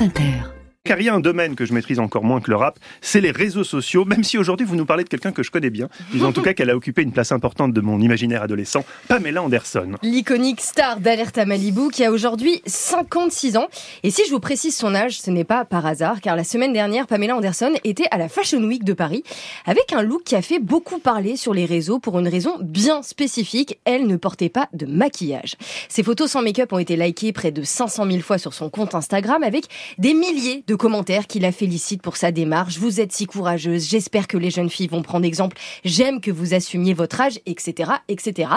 France Inter car il y a un domaine que je maîtrise encore moins que le rap, c'est les réseaux sociaux, même si aujourd'hui vous nous parlez de quelqu'un que je connais bien, disons en tout cas qu'elle a occupé une place importante de mon imaginaire adolescent, Pamela Anderson. L'iconique star d'Alerta Malibu qui a aujourd'hui 56 ans. Et si je vous précise son âge, ce n'est pas par hasard, car la semaine dernière, Pamela Anderson était à la Fashion Week de Paris avec un look qui a fait beaucoup parler sur les réseaux pour une raison bien spécifique, elle ne portait pas de maquillage. Ses photos sans make-up ont été likées près de 500 000 fois sur son compte Instagram avec des milliers de commentaires qui la félicitent pour sa démarche. Vous êtes si courageuse. J'espère que les jeunes filles vont prendre exemple. J'aime que vous assumiez votre âge, etc., etc.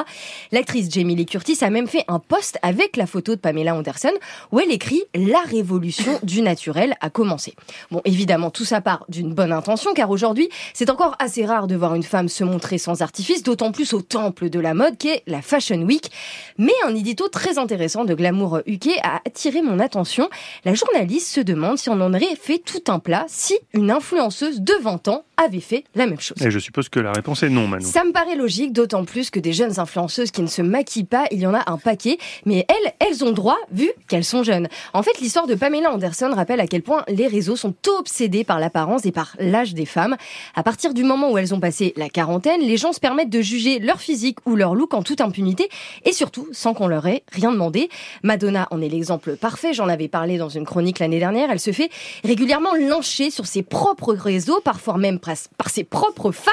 L'actrice Jamie Lee Curtis a même fait un post avec la photo de Pamela Anderson où elle écrit la révolution du naturel a commencé. Bon, évidemment, tout ça part d'une bonne intention car aujourd'hui, c'est encore assez rare de voir une femme se montrer sans artifice, d'autant plus au temple de la mode qu'est la Fashion Week. Mais un édito très intéressant de Glamour UK a attiré mon attention. La journaliste se demande si on on aurait fait tout un plat si une influenceuse de 20 ans avait fait la même chose. Et je suppose que la réponse est non, Manon. Ça me paraît logique, d'autant plus que des jeunes influenceuses qui ne se maquillent pas, il y en a un paquet, mais elles, elles ont droit vu qu'elles sont jeunes. En fait, l'histoire de Pamela Anderson rappelle à quel point les réseaux sont obsédés par l'apparence et par l'âge des femmes. À partir du moment où elles ont passé la quarantaine, les gens se permettent de juger leur physique ou leur look en toute impunité et surtout sans qu'on leur ait rien demandé. Madonna en est l'exemple parfait, j'en avais parlé dans une chronique l'année dernière, elle se fait régulièrement lynchée sur ses propres réseaux, parfois même par ses propres fans,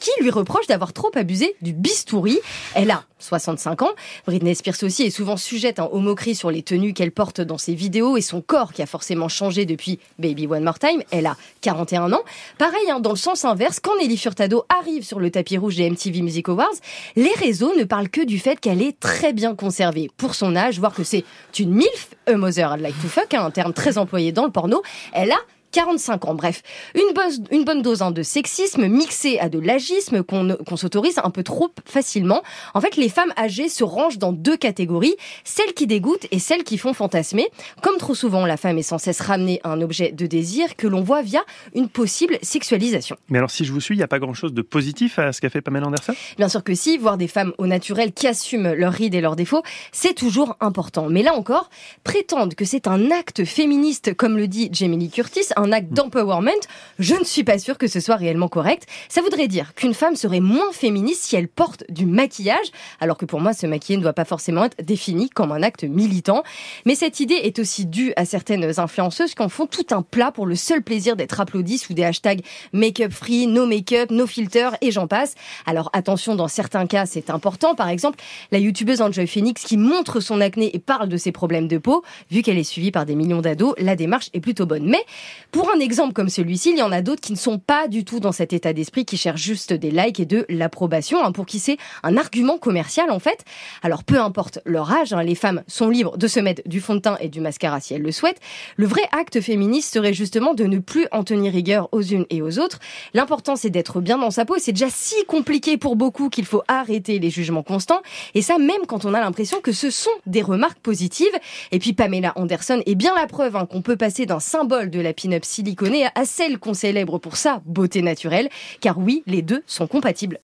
qui lui reprochent d'avoir trop abusé du bistouri. Elle a 65 ans. Britney Spears aussi est souvent sujette aux moqueries sur les tenues qu'elle porte dans ses vidéos et son corps qui a forcément changé depuis Baby One More Time. Elle a 41 ans. Pareil, hein, dans le sens inverse, quand Nelly Furtado arrive sur le tapis rouge des MTV Music Awards, les réseaux ne parlent que du fait qu'elle est très bien conservée pour son âge, voire que c'est une MILF, a mother I'd like to fuck, hein, un terme très employé dans le porno. Elle a 45 ans. Bref, une, bonne, une bonne dose hein, de sexisme mixée à de l'agisme qu'on s'autorise un peu trop facilement. En fait, les femmes âgées se rangent dans deux catégories, celles qui dégoûtent et celles qui font fantasmer. Comme trop souvent, la femme est sans cesse ramenée à un objet de désir que l'on voit via une possible sexualisation. Mais alors, si je vous suis, il n'y a pas grand-chose de positif à ce qu'a fait Pamela Anderson? Bien sûr que si, voir des femmes au naturel qui assument leurs rides et leurs défauts, c'est toujours important. Mais là encore, prétendre que c'est un acte féministe, comme le dit Jamie Lee Curtis, un acte d'empowerment, je ne suis pas sûre que ce soit réellement correct. Ça voudrait dire qu'une femme serait moins féministe si elle porte du maquillage, alors que pour moi, ce maquillage ne doit pas forcément être défini comme un acte militant. Mais cette idée est aussi due à certaines influenceuses qui en font tout un plat pour le seul plaisir d'être applaudis sous des hashtags make-up free, no make-up, no filter et j'en passe. Alors attention, dans certains cas, c'est important. Par exemple, la youtubeuse Enjoy Phoenix qui montre son acné et parle de ses problèmes de peau, vu qu'elle est suivie par des millions d'ados, la démarche est plutôt bonne. Mais pour un exemple comme celui-ci, il y en a d'autres qui ne sont pas du tout dans cet état d'esprit, qui cherchent juste des likes et de l'approbation, hein, pour qui c'est un argument commercial en fait. Alors peu importe leur âge, hein, les femmes sont libres de se mettre du fond de teint et du mascara si elles le souhaitent. Le vrai acte féministe serait justement de ne plus en tenir rigueur aux unes et aux autres. L'important c'est d'être bien dans sa peau. C'est déjà si compliqué pour beaucoup qu'il faut arrêter les jugements constants. Et ça même quand on a l'impression que ce sont des remarques positives. Et puis Pamela Anderson est bien la preuve hein, qu'on peut passer d'un symbole de la pin siliconée à celle qu'on célèbre pour sa beauté naturelle, car oui, les deux sont compatibles.